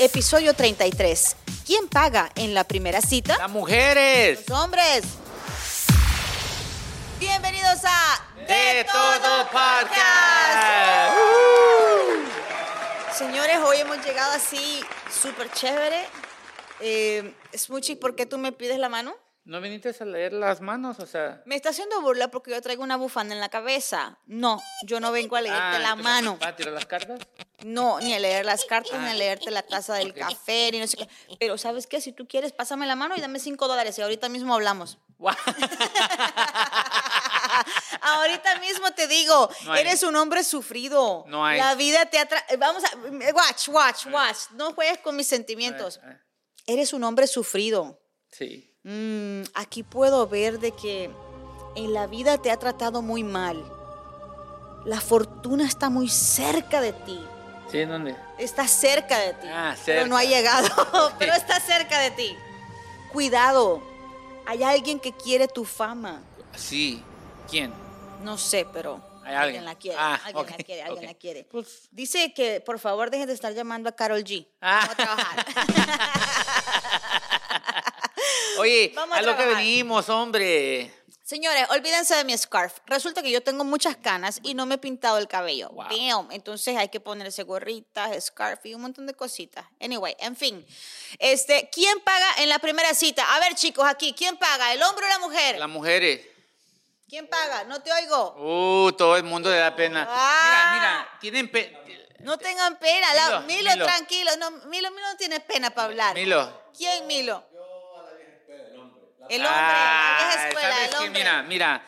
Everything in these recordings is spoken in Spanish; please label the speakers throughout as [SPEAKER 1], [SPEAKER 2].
[SPEAKER 1] episodio 33. ¿Quién paga en la primera cita?
[SPEAKER 2] ¡Las mujeres!
[SPEAKER 1] Los hombres. Bienvenidos a
[SPEAKER 2] ¡De todo podcast!
[SPEAKER 1] Señores, hoy hemos llegado así súper chévere. Eh, ¿por qué tú me pides la mano?
[SPEAKER 2] ¿No viniste a leer las manos? O sea...
[SPEAKER 1] Me está haciendo burla porque yo traigo una bufanda en la cabeza. No, yo no vengo a leerte
[SPEAKER 2] Ah,
[SPEAKER 1] la
[SPEAKER 2] ¿te
[SPEAKER 1] mano.
[SPEAKER 2] ¿Va a tirar las cartas?
[SPEAKER 1] No, ni a leer las cartas, ni a
[SPEAKER 2] Ah,
[SPEAKER 1] leerte la taza del café, ni no sé qué. Pero ¿sabes qué? Si tú quieres, pásame la mano y dame cinco dólares y ahorita mismo hablamos. Ahorita mismo te digo,
[SPEAKER 2] No
[SPEAKER 1] eres un hombre sufrido.
[SPEAKER 2] No hay.
[SPEAKER 1] La vida te atra... Vamos a... Watch, watch, watch. No juegues con mis sentimientos. Eres un hombre sufrido.
[SPEAKER 2] Sí.
[SPEAKER 1] Mm, aquí puedo ver de que en la vida te ha tratado muy mal. La fortuna está muy cerca de ti.
[SPEAKER 2] ¿Sí? ¿En dónde?
[SPEAKER 1] Está cerca de ti.
[SPEAKER 2] Ah,
[SPEAKER 1] Pero no ha
[SPEAKER 2] cerca.
[SPEAKER 1] llegado. pero está cerca de ti. Cuidado. Hay alguien que quiere tu fama.
[SPEAKER 2] Sí. ¿Quién?
[SPEAKER 1] No sé, pero
[SPEAKER 2] Hay
[SPEAKER 1] alguien
[SPEAKER 2] alguien.
[SPEAKER 1] la quiere.
[SPEAKER 2] Ah,
[SPEAKER 1] alguien la quiere, alguien
[SPEAKER 2] ok.
[SPEAKER 1] la quiere.
[SPEAKER 2] Pues...
[SPEAKER 1] Dice que por favor dejen de estar llamando a Carol G.
[SPEAKER 2] Ah.
[SPEAKER 1] Vamos a trabajar.
[SPEAKER 2] Oye,
[SPEAKER 1] Vamos a
[SPEAKER 2] a lo que venimos, hombre.
[SPEAKER 1] Señores, olvídense de mi scarf. Resulta que yo tengo muchas canas y no me he pintado el cabello.
[SPEAKER 2] Wow.
[SPEAKER 1] Damn. Entonces hay que ponerse gorritas, scarf y un montón de cositas. Anyway, en fin. Este, ¿quién paga en la primera cita? A ver, chicos, aquí, ¿quién paga? ¿El hombre o la mujer?
[SPEAKER 2] Las mujeres.
[SPEAKER 1] ¿Quién paga? No te oigo.
[SPEAKER 2] Uh, todo el mundo le da pena.
[SPEAKER 1] Ah.
[SPEAKER 2] Mira, mira, tienen pe...
[SPEAKER 1] No tengan pena. La-
[SPEAKER 2] Milo,
[SPEAKER 1] Milo,
[SPEAKER 2] Milo.
[SPEAKER 1] tranquilo. No, Milo, Milo no tiene pena para hablar.
[SPEAKER 2] Milo.
[SPEAKER 1] ¿Quién, Milo? El hombre,
[SPEAKER 2] Ah,
[SPEAKER 1] la vieja escuela,
[SPEAKER 2] ¿sabes
[SPEAKER 1] el
[SPEAKER 2] qué?
[SPEAKER 1] hombre.
[SPEAKER 2] Mira, mira.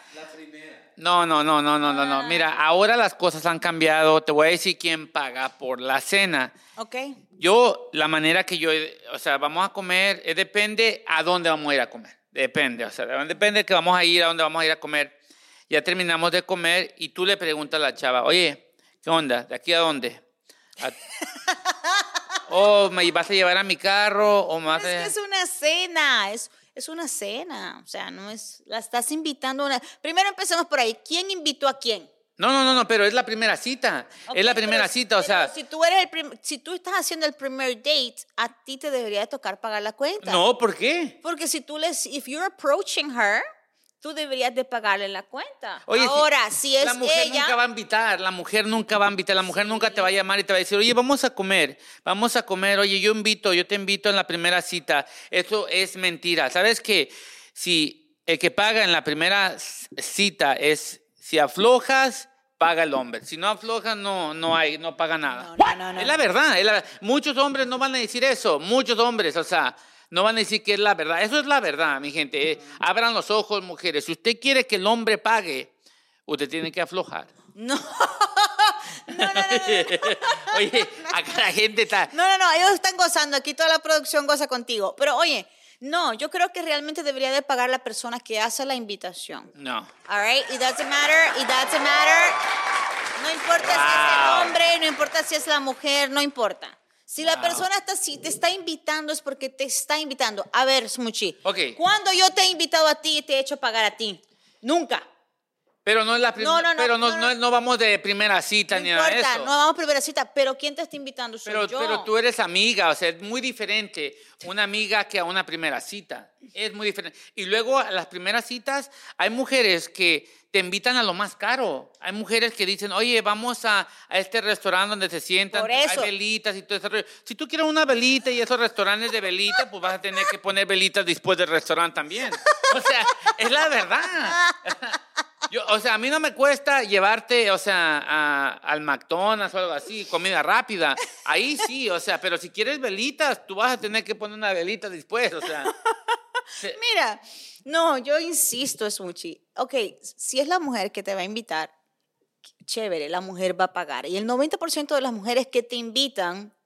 [SPEAKER 2] No, no, no, no, no, no, no.
[SPEAKER 1] Ah.
[SPEAKER 2] Mira, ahora las cosas han cambiado. Te voy a decir quién paga por la cena.
[SPEAKER 1] Ok.
[SPEAKER 2] Yo, la manera que yo, o sea, vamos a comer, eh, depende a dónde vamos a ir a comer. Depende, o sea, depende de que vamos a ir, a dónde vamos a ir a comer. Ya terminamos de comer y tú le preguntas a la chava, oye, ¿qué onda? ¿De aquí a dónde? A- ¿O me vas a llevar a mi carro? ¿O vas
[SPEAKER 1] Es
[SPEAKER 2] a...
[SPEAKER 1] que es una cena, es, es una cena, o sea, no es, la estás invitando a una... Primero empecemos por ahí, ¿quién invitó a quién?
[SPEAKER 2] No, no, no, no, pero es la primera cita. es la primera
[SPEAKER 1] pero-
[SPEAKER 2] cita, o sea...
[SPEAKER 1] Si tú, eres el prim- si tú estás haciendo el primer date, a ti te debería de tocar pagar la cuenta.
[SPEAKER 2] No, ¿por qué?
[SPEAKER 1] Porque si tú les, if you're approaching her, tú deberías de pagarle la cuenta.
[SPEAKER 2] Oye, si-
[SPEAKER 1] Ahora, si, es
[SPEAKER 2] la mujer
[SPEAKER 1] ella...
[SPEAKER 2] nunca va a invitar, la mujer nunca va a invitar, la mujer nunca te va a llamar y te va a decir, oye, vamos a comer, vamos a comer, oye, yo invito, yo te invito en la primera cita. Eso es mentira. ¿Sabes qué? Si el que paga en la primera cita es, si aflojas, paga el hombre. Si no aflojas, no, no hay, no paga nada.
[SPEAKER 1] No, no, no, no.
[SPEAKER 2] Es la verdad, es la Muchos hombres no van a decir eso, muchos hombres, o sea, no van a decir que es la verdad. Eso es la verdad, mi gente. eh. Abran los ojos, mujeres. Si usted quiere que el hombre pague, usted tiene que aflojar.
[SPEAKER 1] No. no, no, no.
[SPEAKER 2] Oye, acá la gente está...
[SPEAKER 1] No, no, no, ellos están gozando, aquí toda la producción goza contigo. Pero oye, no, yo creo que realmente debería de pagar la persona que hace la invitación.
[SPEAKER 2] No.
[SPEAKER 1] All right, it doesn't matter, it doesn't matter. No importa si es
[SPEAKER 2] Wow.
[SPEAKER 1] el hombre, no importa si es la mujer, no importa. Si la persona está, si te está invitando es porque te está invitando. A ver, Smuchi.
[SPEAKER 2] Ok.
[SPEAKER 1] ¿Cuándo yo te he invitado a ti y te he hecho pagar a ti? Nunca.
[SPEAKER 2] Pero no es la primera...
[SPEAKER 1] No, no, no,
[SPEAKER 2] pero no,
[SPEAKER 1] no,
[SPEAKER 2] vamos de primera cita
[SPEAKER 1] No
[SPEAKER 2] ni nada de
[SPEAKER 1] importa,
[SPEAKER 2] eso.
[SPEAKER 1] no vamos primera cita, pero ¿quién te está invitando? Soy
[SPEAKER 2] Pero,
[SPEAKER 1] yo.
[SPEAKER 2] pero tú eres amiga, o sea, es muy diferente una amiga que a una primera cita. Es muy diferente. Y luego a las primeras citas hay mujeres que te invitan a lo más caro. Hay mujeres que dicen, oye, vamos a, a este restaurante donde se sientan, hay velitas y todo eso. Si tú quieres una velita y esos restaurantes de velitas, pues vas a tener que poner velitas después del restaurante también. O sea, es la verdad. Yo, o sea, a mí no me cuesta llevarte, o sea, a- al McDonald's o algo así, comida rápida. Ahí sí, o sea, pero si quieres velitas, tú vas a tener que poner una velita después, o sea. se-
[SPEAKER 1] Mira, no, yo insisto, Smuchi. Ok, si es la mujer que te va a invitar, chévere, la mujer va a pagar. Y el 90% de las mujeres que te invitan,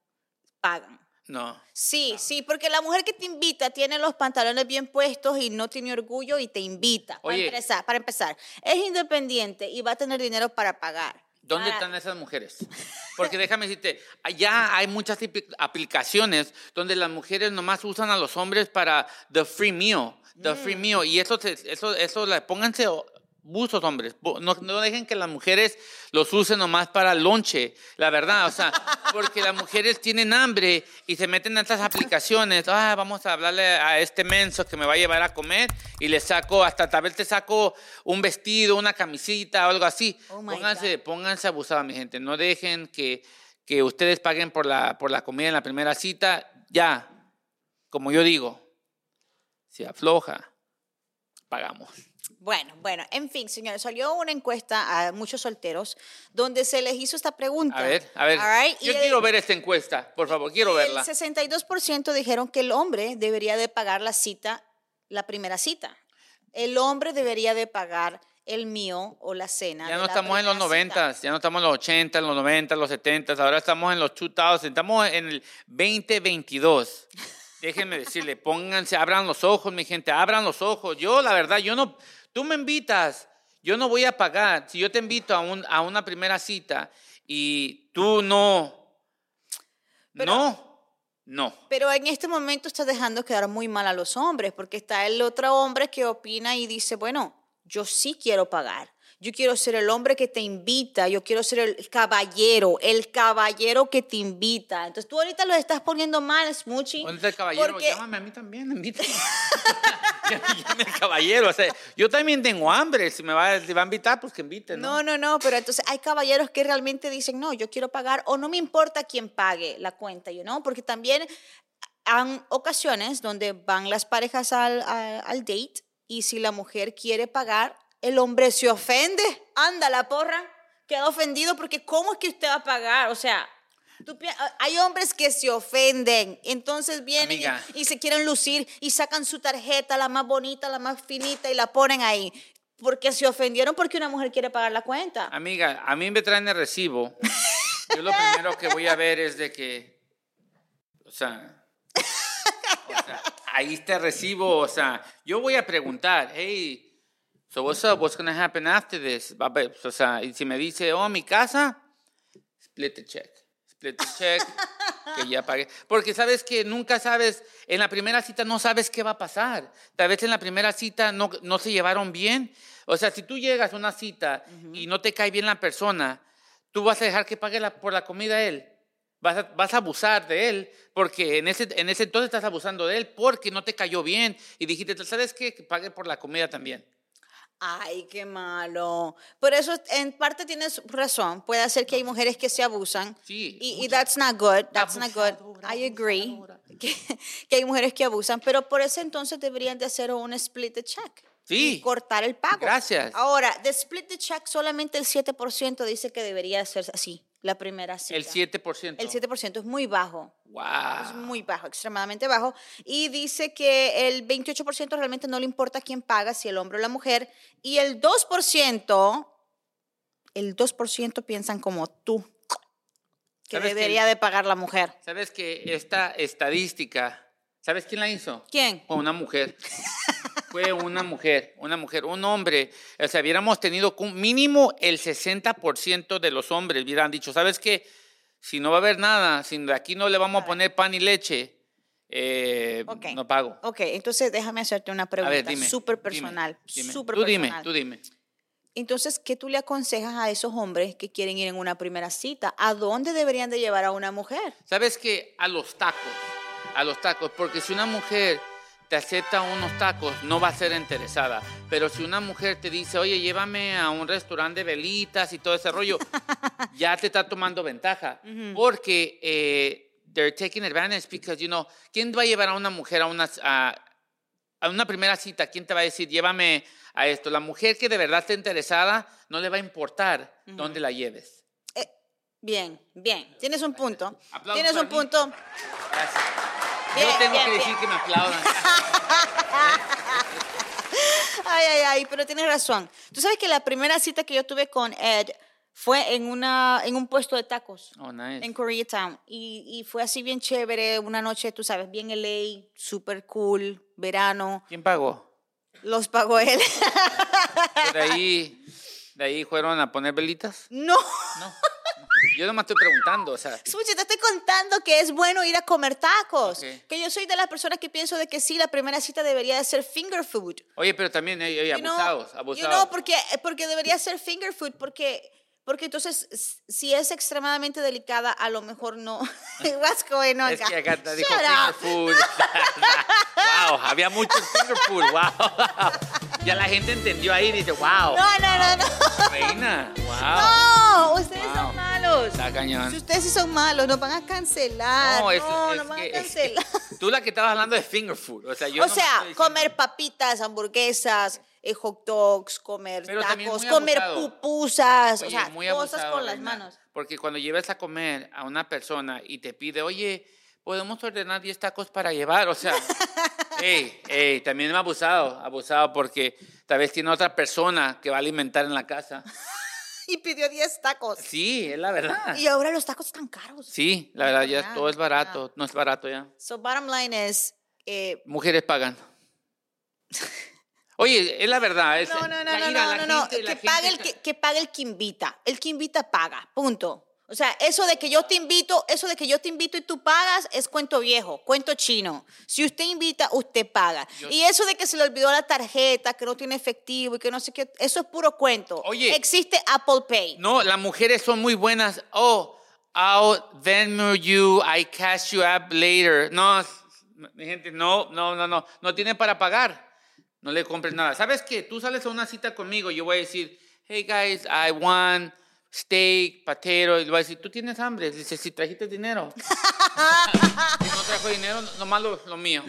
[SPEAKER 1] pagan.
[SPEAKER 2] No.
[SPEAKER 1] Sí, sí, porque la mujer que te invita tiene los pantalones bien puestos y no tiene orgullo y te invita. Para
[SPEAKER 2] Oye.
[SPEAKER 1] empezar, para empezar, es independiente y va a tener dinero para pagar.
[SPEAKER 2] ¿Dónde
[SPEAKER 1] Para-
[SPEAKER 2] están esas mujeres? Porque déjame decirte, ya hay muchas aplicaciones donde las mujeres nomás usan a los hombres para the free meal, the
[SPEAKER 1] Mm.
[SPEAKER 2] free meal. Y eso, eso, eso, pónganse buzos, hombres. No, no dejen que las mujeres los usen nomás para lonche, la verdad. O sea, porque las mujeres tienen hambre y se meten en estas aplicaciones. Ah, vamos a hablarle a este menso que me va a llevar a comer y le saco, hasta tal vez te saco un vestido, una camisita o algo así.
[SPEAKER 1] Oh
[SPEAKER 2] pónganse, pónganse abusados, mi gente. No dejen que, que ustedes paguen por la, por la comida en la primera cita. Ya, como yo digo, si afloja, pagamos.
[SPEAKER 1] Bueno, bueno, en fin, señores, salió una encuesta a muchos solteros donde se les hizo esta pregunta.
[SPEAKER 2] A ver, a ver.
[SPEAKER 1] Right, y
[SPEAKER 2] Yo
[SPEAKER 1] el-
[SPEAKER 2] quiero ver esta encuesta, por favor, quiero verla.
[SPEAKER 1] El 62% dijeron que el hombre debería de pagar la cita, la primera cita. El hombre debería de pagar el mío o la cena.
[SPEAKER 2] Ya no estamos en los
[SPEAKER 1] primera cita.
[SPEAKER 2] 90, ya no estamos en los 80, en los 90, en los 70, ahora estamos en los 2000, estamos en el 2022. Déjenme decirle, pónganse, abran los ojos, mi gente, abran los ojos. Yo, la verdad, yo no, tú me invitas, yo no voy a pagar. Si yo te invito a, un, a una primera cita y tú no,
[SPEAKER 1] Pero-
[SPEAKER 2] no, no.
[SPEAKER 1] Pero en este momento está dejando quedar muy mal a los hombres, porque está el otro hombre que opina y dice, bueno, yo sí quiero pagar. Yo quiero ser el hombre que te invita, yo quiero ser el caballero, el caballero que te invita. Entonces tú ahorita lo estás poniendo mal, Smoochie.
[SPEAKER 2] ¿Dónde está el caballero?
[SPEAKER 1] porque-
[SPEAKER 2] Llámame a mí también, invítame. Llame al caballero. O sea, yo también tengo hambre. Si me va, si va a invitar, pues que invite, ¿no?
[SPEAKER 1] No, no, no, pero entonces hay caballeros que realmente dicen, no, yo quiero pagar o no me importa quién pague la cuenta, you know? porque también han ocasiones donde van las parejas al, al, al date y si la mujer quiere pagar, el hombre se ofende, anda la porra, queda ofendido porque ¿cómo es que usted va a pagar? O sea... tú pi- hay hombres que se ofenden, entonces vienen y se quieren lucir y sacan su tarjeta, la más bonita, la más finita, y la ponen ahí. Porque se ofendieron porque una mujer quiere pagar la cuenta.
[SPEAKER 2] Amiga, a mí me traen el recibo. Yo lo primero que voy a ver es de que, o sea, o sea, ahí está el recibo. O sea, yo voy a preguntar, hey, so what's up? What's going to happen after this? O sea, y si me dice, oh, mi casa, split the check. Split the check, que ya pagué. Porque sabes que nunca sabes, en la primera cita no sabes qué va a pasar. Tal vez en la primera cita no, no se llevaron bien. O sea, si tú llegas a una cita y no te cae bien la persona, tú vas a dejar que pague la- por la comida él. Vas a, vas a abusar de él, porque en ese, en ese entonces estás abusando de él porque no te cayó bien. Y dijiste, ¿sabes qué? Que pague por la comida también.
[SPEAKER 1] Ay, qué malo. Por eso, en parte tienes razón. Puede ser que hay mujeres que se abusan.
[SPEAKER 2] Sí,
[SPEAKER 1] Y, y that's not good. That's not good. I agree. Que, que hay mujeres que abusan. Pero por ese entonces deberían de hacer un split the check.
[SPEAKER 2] Sí.
[SPEAKER 1] Y cortar el pago.
[SPEAKER 2] Gracias.
[SPEAKER 1] Ahora, de split the check, solamente el 7% dice que debería ser así. La primera cita.
[SPEAKER 2] El 7%.
[SPEAKER 1] El 7% es muy bajo.
[SPEAKER 2] Wow.
[SPEAKER 1] Es muy bajo, extremadamente bajo. Y dice que el 28% realmente no le importa quién paga, si el hombre o la mujer. Y el 2%, el 2% piensan como tú, que
[SPEAKER 2] ¿Sabes que
[SPEAKER 1] debería
[SPEAKER 2] el-
[SPEAKER 1] de pagar la mujer.
[SPEAKER 2] ¿Sabes que esta estadística, ¿sabes quién la hizo?
[SPEAKER 1] ¿Quién?
[SPEAKER 2] Una mujer. Fue una mujer, una mujer, un hombre. O sea, hubiéramos tenido mínimo el 60% de los hombres hubieran dicho, ¿sabes qué? Si no va a haber nada, si de aquí no le vamos a poner pan y leche, eh, no pago.
[SPEAKER 1] Ok, entonces déjame hacerte una pregunta
[SPEAKER 2] dime.
[SPEAKER 1] súper
[SPEAKER 2] dime,
[SPEAKER 1] personal.
[SPEAKER 2] dime.
[SPEAKER 1] Súper
[SPEAKER 2] Tú dime,
[SPEAKER 1] personal.
[SPEAKER 2] tú dime.
[SPEAKER 1] Entonces, ¿qué tú le aconsejas a esos hombres que quieren ir en una primera cita? ¿A dónde deberían de llevar a una mujer?
[SPEAKER 2] ¿Sabes qué? A los tacos, a los tacos, porque si una mujer te acepta unos tacos, no va a ser interesada. Pero si una mujer te dice, oye, llévame a un restaurante de velitas y todo ese rollo, ya te está tomando ventaja. Porque eh, they're taking advantage because, you know, ¿quién va a llevar a una mujer a una, a, a una primera cita? ¿Quién te va a decir, llévame a esto? La mujer que de verdad está interesada, no le va a importar dónde la lleves.
[SPEAKER 1] Eh, bien, bien. Tienes un punto.
[SPEAKER 2] Aplausos
[SPEAKER 1] Tienes un
[SPEAKER 2] mí.
[SPEAKER 1] punto.
[SPEAKER 2] Gracias.
[SPEAKER 1] Bien,
[SPEAKER 2] Yo tengo
[SPEAKER 1] bien,
[SPEAKER 2] que
[SPEAKER 1] bien.
[SPEAKER 2] decir que me aplaudan.
[SPEAKER 1] Ay, ay, ay, pero tienes razón. Tú sabes que la primera cita que yo tuve con Ed fue en, una, en un puesto de tacos
[SPEAKER 2] Oh, nice.
[SPEAKER 1] en Koreatown. Y, y fue así bien chévere, una noche, tú sabes, bien LA, super cool, verano.
[SPEAKER 2] ¿Quién pagó?
[SPEAKER 1] Los pagó él.
[SPEAKER 2] De ahí, de ahí fueron a poner velitas.
[SPEAKER 1] no.
[SPEAKER 2] No. Yo nomás estoy preguntando, o sea.
[SPEAKER 1] Escucha, te estoy contando que es bueno ir a comer tacos. Que yo soy de las personas que pienso de que sí, la primera cita debería de ser finger food.
[SPEAKER 2] Oye, pero también hay,
[SPEAKER 1] know,
[SPEAKER 2] abusados,
[SPEAKER 1] you
[SPEAKER 2] abusados.
[SPEAKER 1] know, porque, porque debería ser finger food, porque Porque entonces, si es extremadamente delicada, a lo mejor no. What's going on,
[SPEAKER 2] Es que acá te dijo finger food. wow, había mucho finger food. Wow. Ya la gente entendió ahí y dice, wow.
[SPEAKER 1] No, no, no, no.
[SPEAKER 2] Reina, wow.
[SPEAKER 1] No, ustedes
[SPEAKER 2] Wow.
[SPEAKER 1] son malos.
[SPEAKER 2] Está cañón.
[SPEAKER 1] Si ustedes sí son malos, nos van a cancelar. No,
[SPEAKER 2] es-
[SPEAKER 1] no,
[SPEAKER 2] es
[SPEAKER 1] nos van
[SPEAKER 2] que-
[SPEAKER 1] a
[SPEAKER 2] es que
[SPEAKER 1] cancelar.
[SPEAKER 2] tú la que estabas hablando de finger food. O sea, yo
[SPEAKER 1] o
[SPEAKER 2] no me
[SPEAKER 1] sea, comer papitas, hamburguesas, eh, hot dogs, comer
[SPEAKER 2] Pero
[SPEAKER 1] tacos, comer pupusas, o
[SPEAKER 2] Oye,
[SPEAKER 1] sea,
[SPEAKER 2] muy
[SPEAKER 1] cosas
[SPEAKER 2] abusado,
[SPEAKER 1] con las
[SPEAKER 2] Reina,
[SPEAKER 1] manos.
[SPEAKER 2] Porque cuando lleves a comer a una persona y te pide, oye, podemos ordenar 10 tacos para llevar, o sea, ey, ey, también es abusado, abusado porque tal vez tiene otra persona que va a alimentar en la casa.
[SPEAKER 1] Y pidió 10 tacos.
[SPEAKER 2] Sí, es la verdad.
[SPEAKER 1] Y ahora los tacos están caros.
[SPEAKER 2] Sí, la verdad, ya
[SPEAKER 1] Ah,
[SPEAKER 2] todo es barato, no es barato ya.
[SPEAKER 1] So, bottom line is, eh,
[SPEAKER 2] Mujeres pagan. Oye, es la verdad. Es,
[SPEAKER 1] no, no, no, no, no, no, no,
[SPEAKER 2] gente- la
[SPEAKER 1] que pague el que, que pague el que invita. El que invita paga, punto. O sea, eso de que yo te invito, eso de que yo te invito y tú pagas es cuento viejo, cuento chino. Si usted invita, usted paga.
[SPEAKER 2] Yo-
[SPEAKER 1] y eso de que se le olvidó la tarjeta, que no tiene efectivo y que no sé qué, eso es puro cuento.
[SPEAKER 2] Oye.
[SPEAKER 1] existe Apple Pay.
[SPEAKER 2] No, las mujeres son muy buenas. Oh, I'll Venmo you, I cash you up later. No, mi gente, no, no, no, no. No tiene para pagar. No le compres nada. ¿Sabes qué? Tú sales a una cita conmigo, yo voy a decir, hey guys, I want steak, potato. Y le voy a decir, ¿tú tienes hambre? Dice, si trajiste dinero. si no trajo dinero, nomás lo, lo mío.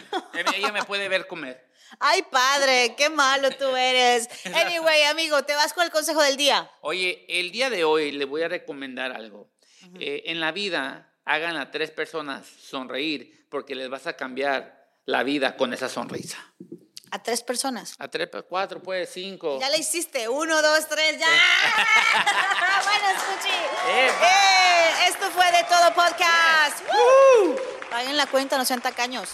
[SPEAKER 2] Ella me puede ver comer.
[SPEAKER 1] Ay, padre, qué malo tú eres. Anyway, amigo, te vas con el consejo del día.
[SPEAKER 2] Oye, el día de hoy le voy a recomendar algo. Eh, en la vida, hagan a tres personas sonreír porque les vas a cambiar la vida con esa sonrisa.
[SPEAKER 1] A tres personas.
[SPEAKER 2] A tres, cuatro, pues, cinco.
[SPEAKER 1] Ya le hiciste. Uno, dos, tres, ya. escuchi.
[SPEAKER 2] Epa.
[SPEAKER 1] Eh, esto fue de todo podcast. Woo. Paguen la cuenta, no sean tacaños.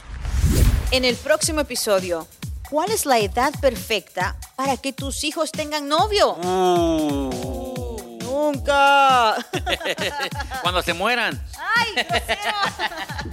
[SPEAKER 1] En el próximo episodio, ¿cuál es la edad perfecta para que tus hijos tengan novio?
[SPEAKER 2] Uh.
[SPEAKER 1] Nunca.
[SPEAKER 2] Cuando se mueran.
[SPEAKER 1] Ay, grosero.